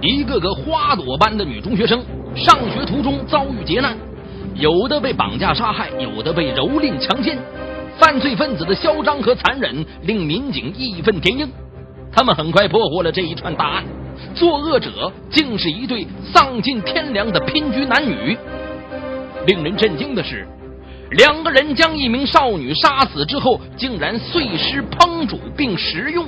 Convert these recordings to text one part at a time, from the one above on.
一个个花朵般的女中学生，上学途中遭遇劫难，有的被绑架杀害，有的被蹂躏强奸。犯罪分子的嚣张和残忍令民警义愤填膺，他们很快破获了这一串大案，作恶者竟是一对丧尽天良的拼居男女。令人震惊的是，两个人将一名少女杀死之后，竟然碎尸烹煮并食用。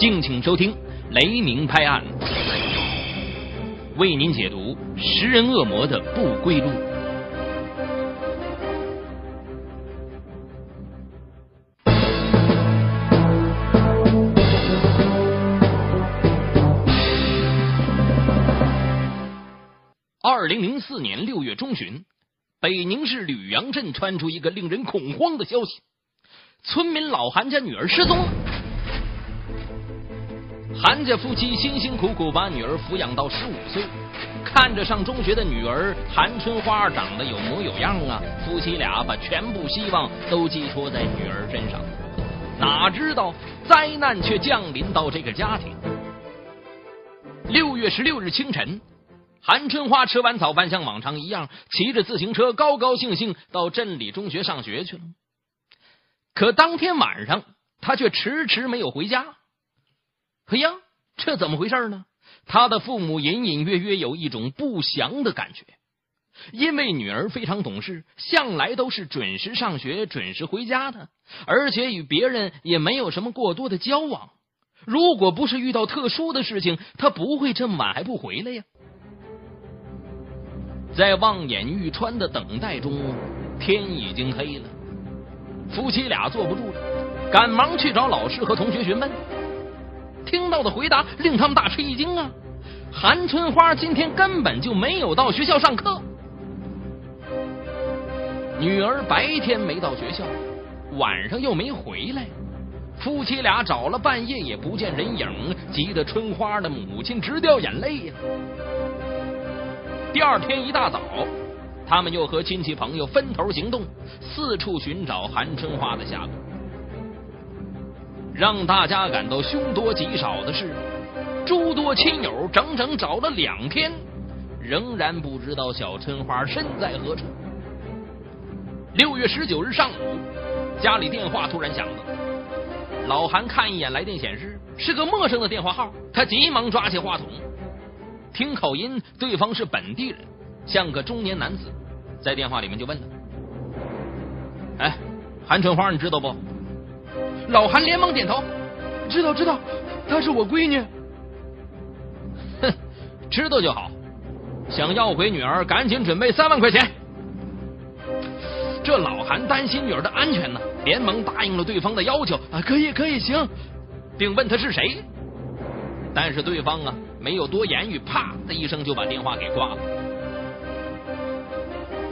敬请收听《雷鸣拍案》，为您解读食人恶魔的不归路。二零零四年六月中旬，北宁市吕阳镇传出一个令人恐慌的消息：村民老韩家女儿失踪。韩家夫妻辛辛苦苦把女儿抚养到十五岁，看着上中学的女儿韩春花长得有模有样啊，夫妻俩把全部希望都寄托在女儿身上。哪知道灾难却降临到这个家庭。六月十六日清晨。韩春花吃完早饭，像往常一样骑着自行车，高高兴兴到镇里中学上学去了。可当天晚上，他却迟迟没有回家。哎呀，这怎么回事呢？他的父母隐隐约约有一种不祥的感觉，因为女儿非常懂事，向来都是准时上学、准时回家的，而且与别人也没有什么过多的交往。如果不是遇到特殊的事情，他不会这么晚还不回来呀。在望眼欲穿的等待中，天已经黑了。夫妻俩坐不住了，赶忙去找老师和同学询问。听到的回答令他们大吃一惊啊！韩春花今天根本就没有到学校上课。女儿白天没到学校，晚上又没回来，夫妻俩找了半夜也不见人影，急得春花的母亲直掉眼泪呀。第二天一大早，他们又和亲戚朋友分头行动，四处寻找韩春花的下落。让大家感到凶多吉少的是，诸多亲友整整找了两天，仍然不知道小春花身在何处。六月十九日上午，家里电话突然响了。老韩看一眼来电显示是个陌生的电话号，他急忙抓起话筒。听口音，对方是本地人，像个中年男子，在电话里面就问他：“哎，韩春花，你知道不？”老韩连忙点头：“知道，知道，她是我闺女。”哼，知道就好。想要回女儿，赶紧准备三万块钱。这老韩担心女儿的安全呢，连忙答应了对方的要求：“啊，可以，可以，行。”并问他是谁。但是对方啊。没有多言语，啪的一声就把电话给挂了。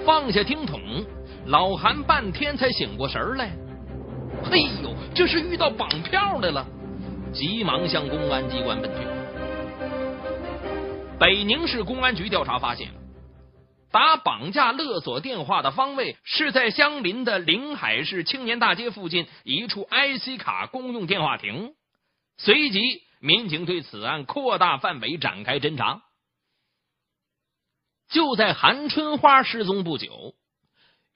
放下听筒，老韩半天才醒过神来。嘿呦，这是遇到绑票的了！急忙向公安机关奔去。北宁市公安局调查发现，打绑架勒索电话的方位是在相邻的临海市青年大街附近一处 IC 卡公用电话亭。随即。民警对此案扩大范围展开侦查。就在韩春花失踪不久，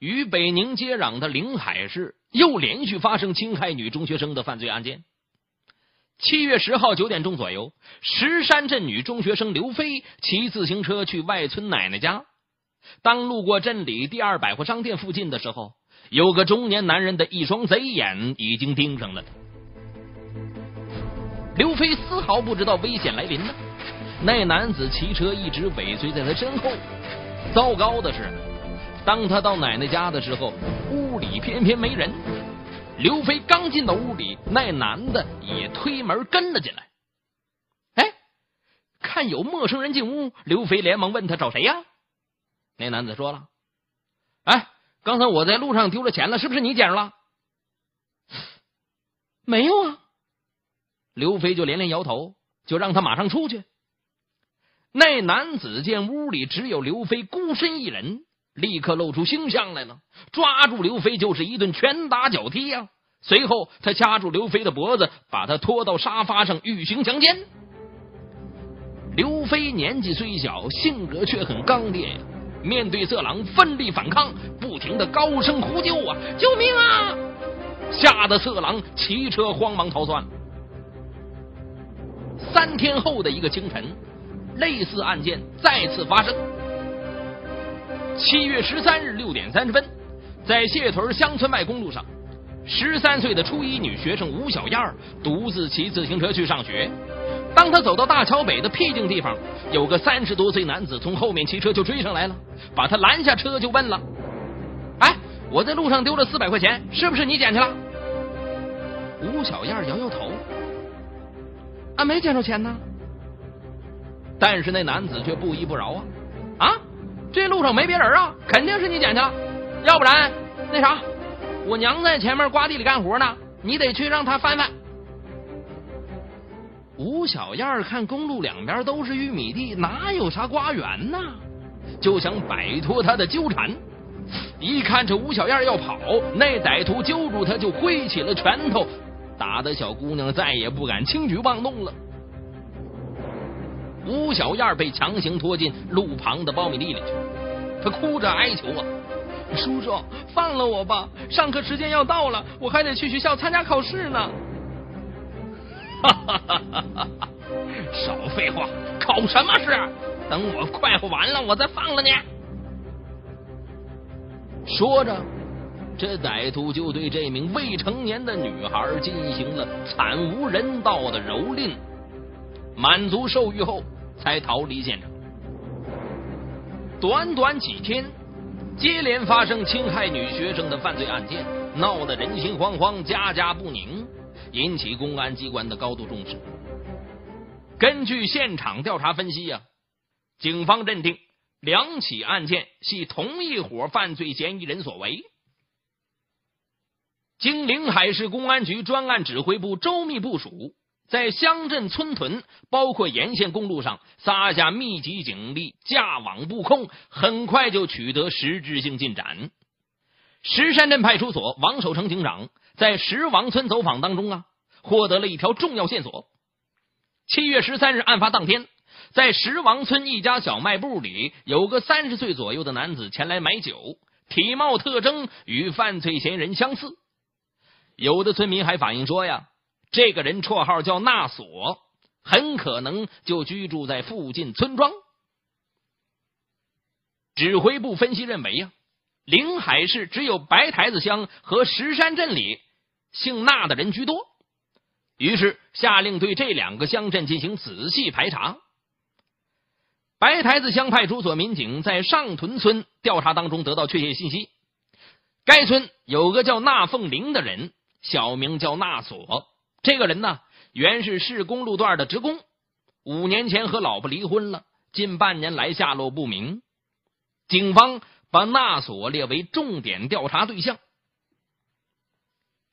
与北宁接壤的临海市又连续发生侵害女中学生的犯罪案件。七月十号九点钟左右，石山镇女中学生刘飞骑自行车去外村奶奶家，当路过镇里第二百货商店附近的时候，有个中年男人的一双贼眼已经盯上了他。刘飞丝毫不知道危险来临呢，那男子骑车一直尾随在他身后。糟糕的是，当他到奶奶家的时候，屋里偏偏没人。刘飞刚进到屋里，那男的也推门跟了进来。哎，看有陌生人进屋，刘飞连忙问他找谁呀？那男子说了：“哎，刚才我在路上丢了钱了，是不是你捡着了？”没有啊。刘飞就连连摇头，就让他马上出去。那男子见屋里只有刘飞孤身一人，立刻露出凶相来了，抓住刘飞就是一顿拳打脚踢呀！随后，他掐住刘飞的脖子，把他拖到沙发上欲行强奸。刘飞年纪虽小，性格却很刚烈呀。面对色狼，奋力反抗，不停的高声呼救啊！救命啊！吓得色狼骑车慌忙逃窜。三天后的一个清晨，类似案件再次发生。七月十三日六点三十分，在谢屯乡村外公路上。十三岁的初一女学生吴小燕独自骑自行车去上学。当她走到大桥北的僻静地方，有个三十多岁男子从后面骑车就追上来了，把她拦下车就问了：“哎，我在路上丢了四百块钱，是不是你捡去了？”吴小燕摇摇头：“啊，没捡着钱呢。”但是那男子却不依不饶啊：“啊，这路上没别人啊，肯定是你捡去了，要不然那啥。”我娘在前面瓜地里干活呢，你得去让她翻翻。吴小燕看公路两边都是玉米地，哪有啥瓜园呢？就想摆脱他的纠缠。一看这吴小燕要跑，那歹徒揪住他就挥起了拳头，打的小姑娘再也不敢轻举妄动了。吴小燕被强行拖进路旁的苞米地里去，她哭着哀求啊。叔叔，放了我吧！上课时间要到了，我还得去学校参加考试呢。哈哈哈哈哈！少废话，考什么试？等我快活完了，我再放了你。说着，这歹徒就对这名未成年的女孩进行了惨无人道的蹂躏。满足受欲后，才逃离现场。短短几天。接连发生侵害女学生的犯罪案件，闹得人心惶惶、家家不宁，引起公安机关的高度重视。根据现场调查分析呀，警方认定两起案件系同一伙犯罪嫌疑人所为。经临海市公安局专案指挥部周密部署。在乡镇村屯，包括沿线公路上撒下密集警力，架网布控，很快就取得实质性进展。石山镇派出所王守成警长在石王村走访当中啊，获得了一条重要线索。七月十三日案发当天，在石王村一家小卖部里，有个三十岁左右的男子前来买酒，体貌特征与犯罪嫌疑人相似。有的村民还反映说呀。这个人绰号叫纳索，很可能就居住在附近村庄。指挥部分析认为呀，临海市只有白台子乡和石山镇里姓纳的人居多，于是下令对这两个乡镇进行仔细排查。白台子乡派出所民警在上屯村调查当中得到确切信息，该村有个叫纳凤玲的人，小名叫纳索。这个人呢，原是市公路段的职工，五年前和老婆离婚了，近半年来下落不明。警方把纳索列为重点调查对象。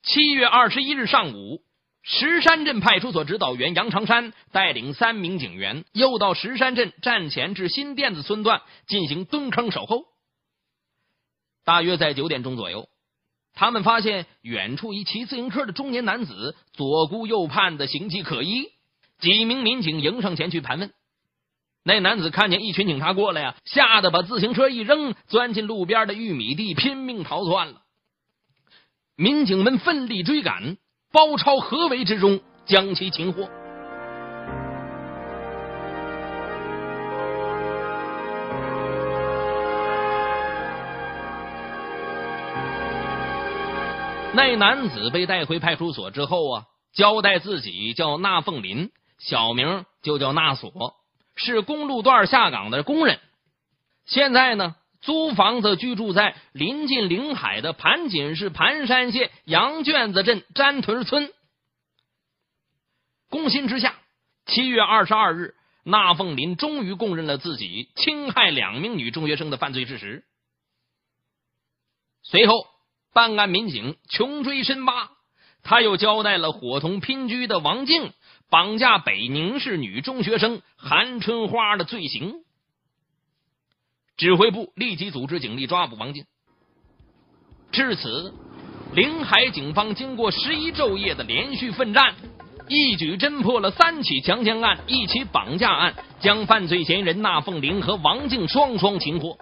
七月二十一日上午，石山镇派出所指导员杨长山带领三名警员，又到石山镇站前至新店子村段进行蹲坑守候。大约在九点钟左右。他们发现远处一骑自行车的中年男子左顾右盼的形迹可疑，几名民警迎上前去盘问。那男子看见一群警察过来呀，吓得把自行车一扔，钻进路边的玉米地，拼命逃窜了。民警们奋力追赶，包抄合围之中，将其擒获。那男子被带回派出所之后啊，交代自己叫纳凤林，小名就叫纳索，是公路段下岗的工人。现在呢，租房子居住在临近临海的盘锦市盘山县羊圈子镇詹屯村。攻心之下，七月二十二日，纳凤林终于供认了自己侵害两名女中学生的犯罪事实。随后。办案民警穷追深挖，他又交代了伙同拼居的王静绑架北宁市女中学生韩春花的罪行。指挥部立即组织警力抓捕王静。至此，临海警方经过十一昼夜的连续奋战，一举侦破了三起强奸案、一起绑架案，将犯罪嫌疑人那凤玲和王静双双擒获。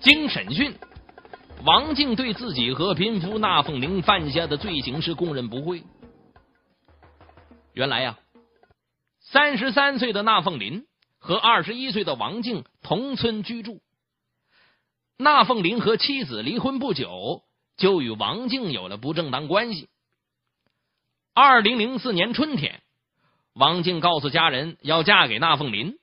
经审讯，王静对自己和贫夫那凤玲犯下的罪行是供认不讳。原来呀，三十三岁的那凤林和二十一岁的王静同村居住。那凤林和妻子离婚不久，就与王静有了不正当关系。二零零四年春天，王静告诉家人要嫁给那凤林。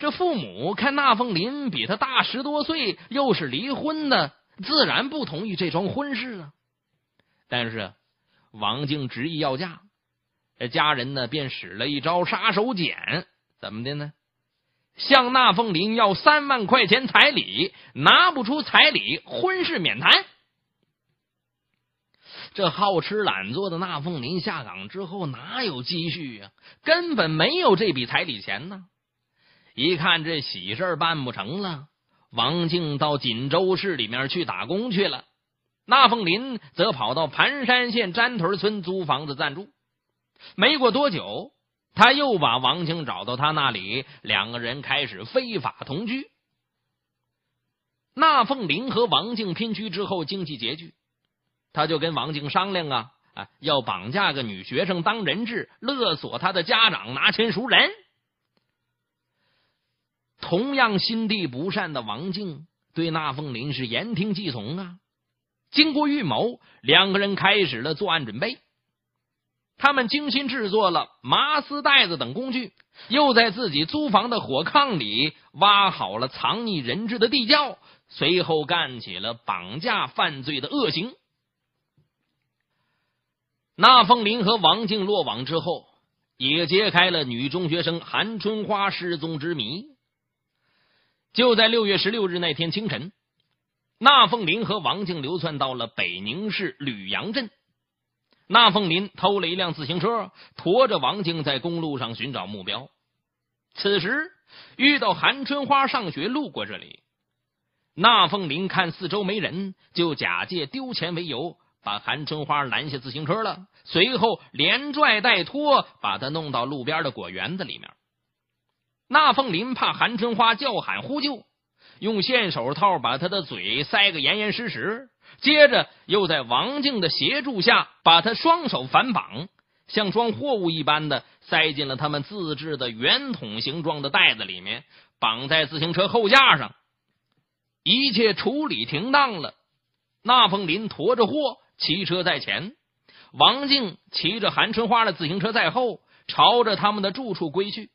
这父母看那凤林比他大十多岁，又是离婚的，自然不同意这桩婚事啊。但是王静执意要嫁，这家人呢便使了一招杀手锏，怎么的呢？向那凤林要三万块钱彩礼，拿不出彩礼，婚事免谈。这好吃懒做的那凤林下岗之后哪有积蓄呀？根本没有这笔彩礼钱呢。一看这喜事办不成了，王静到锦州市里面去打工去了。那凤林则跑到盘山县詹屯村租房子暂住。没过多久，他又把王静找到他那里，两个人开始非法同居。那凤林和王静拼居之后，经济拮据，他就跟王静商量啊啊，要绑架个女学生当人质，勒索他的家长拿钱赎人。同样心地不善的王静对那凤林是言听计从啊。经过预谋，两个人开始了作案准备。他们精心制作了麻丝袋子等工具，又在自己租房的火炕里挖好了藏匿人质的地窖，随后干起了绑架犯罪的恶行。那凤林和王静落网之后，也揭开了女中学生韩春花失踪之谜。就在六月十六日那天清晨，那凤林和王静流窜到了北宁市吕阳镇。那凤林偷了一辆自行车，驮着王静在公路上寻找目标。此时遇到韩春花上学路过这里，那凤林看四周没人，就假借丢钱为由，把韩春花拦下自行车了。随后连拽带拖，把他弄到路边的果园子里面。那凤林怕韩春花叫喊呼救，用线手套把他的嘴塞个严严实实，接着又在王静的协助下，把他双手反绑，像装货物一般的塞进了他们自制的圆筒形状的袋子里面，绑在自行车后架上。一切处理停当了，那凤林驮着货，骑车在前，王静骑着韩春花的自行车在后，朝着他们的住处归去。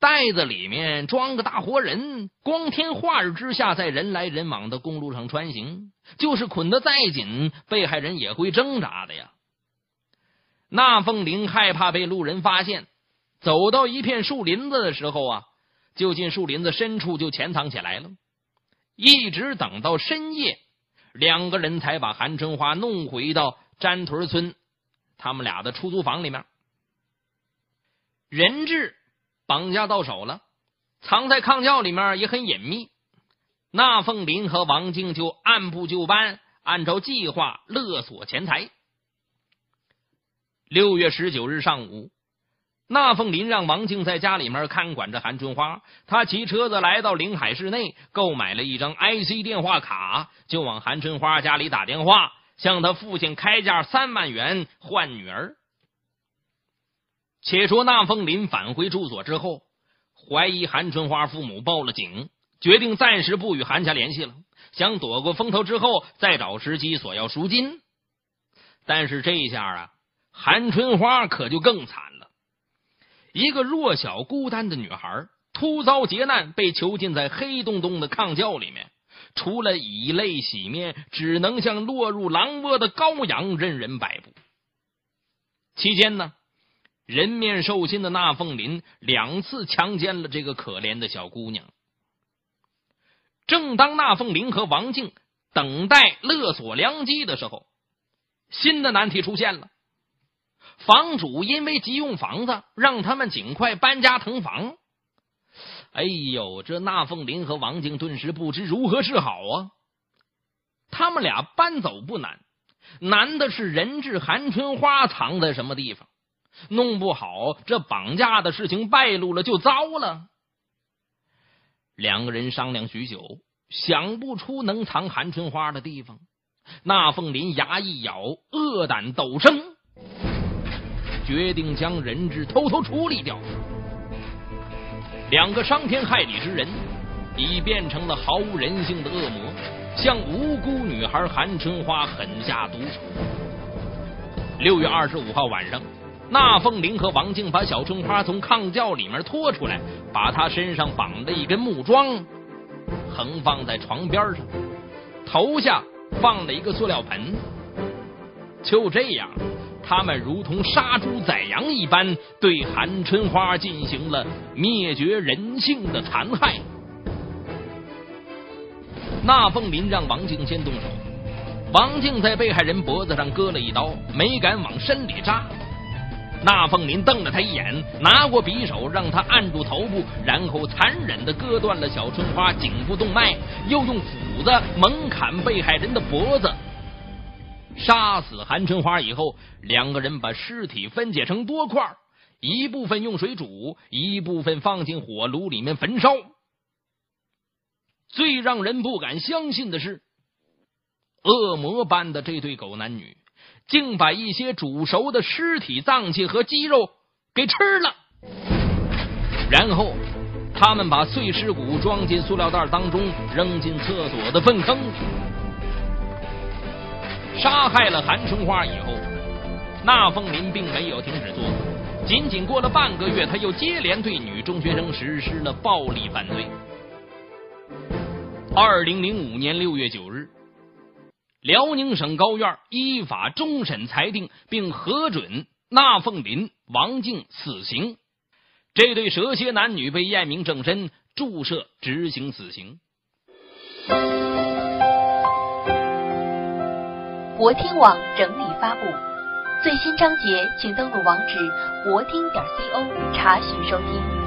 袋子里面装个大活人，光天化日之下，在人来人往的公路上穿行，就是捆得再紧，被害人也会挣扎的呀。那凤玲害怕被路人发现，走到一片树林子的时候啊，就进树林子深处就潜藏起来了。一直等到深夜，两个人才把韩春花弄回到詹屯村他们俩的出租房里面。人质。绑架到手了，藏在炕窖里面也很隐秘。那凤林和王静就按部就班，按照计划勒索钱财。六月十九日上午，那凤林让王静在家里面看管着韩春花，他骑车子来到临海市内，购买了一张 IC 电话卡，就往韩春花家里打电话，向他父亲开价三万元换女儿。且说那凤林返回住所之后，怀疑韩春花父母报了警，决定暂时不与韩家联系了，想躲过风头之后再找时机索要赎金。但是这一下啊，韩春花可就更惨了。一个弱小孤单的女孩，突遭劫难，被囚禁在黑洞洞的炕窖里面，除了以泪洗面，只能像落入狼窝的羔羊，任人摆布。期间呢？人面兽心的那凤林两次强奸了这个可怜的小姑娘。正当那凤林和王静等待勒索良机的时候，新的难题出现了。房主因为急用房子，让他们尽快搬家腾房。哎呦，这那凤林和王静顿时不知如何是好啊！他们俩搬走不难，难的是人质韩春花藏在什么地方。弄不好，这绑架的事情败露了，就糟了。两个人商量许久，想不出能藏韩春花的地方。那凤林牙一咬，恶胆陡生，决定将人质偷偷处理掉。两个伤天害理之人，已变成了毫无人性的恶魔，向无辜女孩韩春花狠下毒手。六月二十五号晚上。那凤林和王静把小春花从炕轿里面拖出来，把她身上绑的一根木桩，横放在床边上，头下放了一个塑料盆。就这样，他们如同杀猪宰羊一般，对韩春花进行了灭绝人性的残害。那凤林让王静先动手，王静在被害人脖子上割了一刀，没敢往身里扎。那凤林瞪了他一眼，拿过匕首让他按住头部，然后残忍的割断了小春花颈部动脉，又用斧子猛砍被害人的脖子。杀死韩春花以后，两个人把尸体分解成多块，一部分用水煮，一部分放进火炉里面焚烧。最让人不敢相信的是，恶魔般的这对狗男女。竟把一些煮熟的尸体脏器和肌肉给吃了，然后他们把碎尸骨装进塑料袋当中，扔进厕所的粪坑。杀害了韩春花以后，那凤林并没有停止作恶，仅仅过了半个月，他又接连对女中学生实施了暴力犯罪。二零零五年六月九日。辽宁省高院依法终审裁定，并核准那凤林、王静死刑。这对蛇蝎男女被验明正身，注射执行死刑。博听网整理发布最新章节，请登录网址博听点 co 查询收听。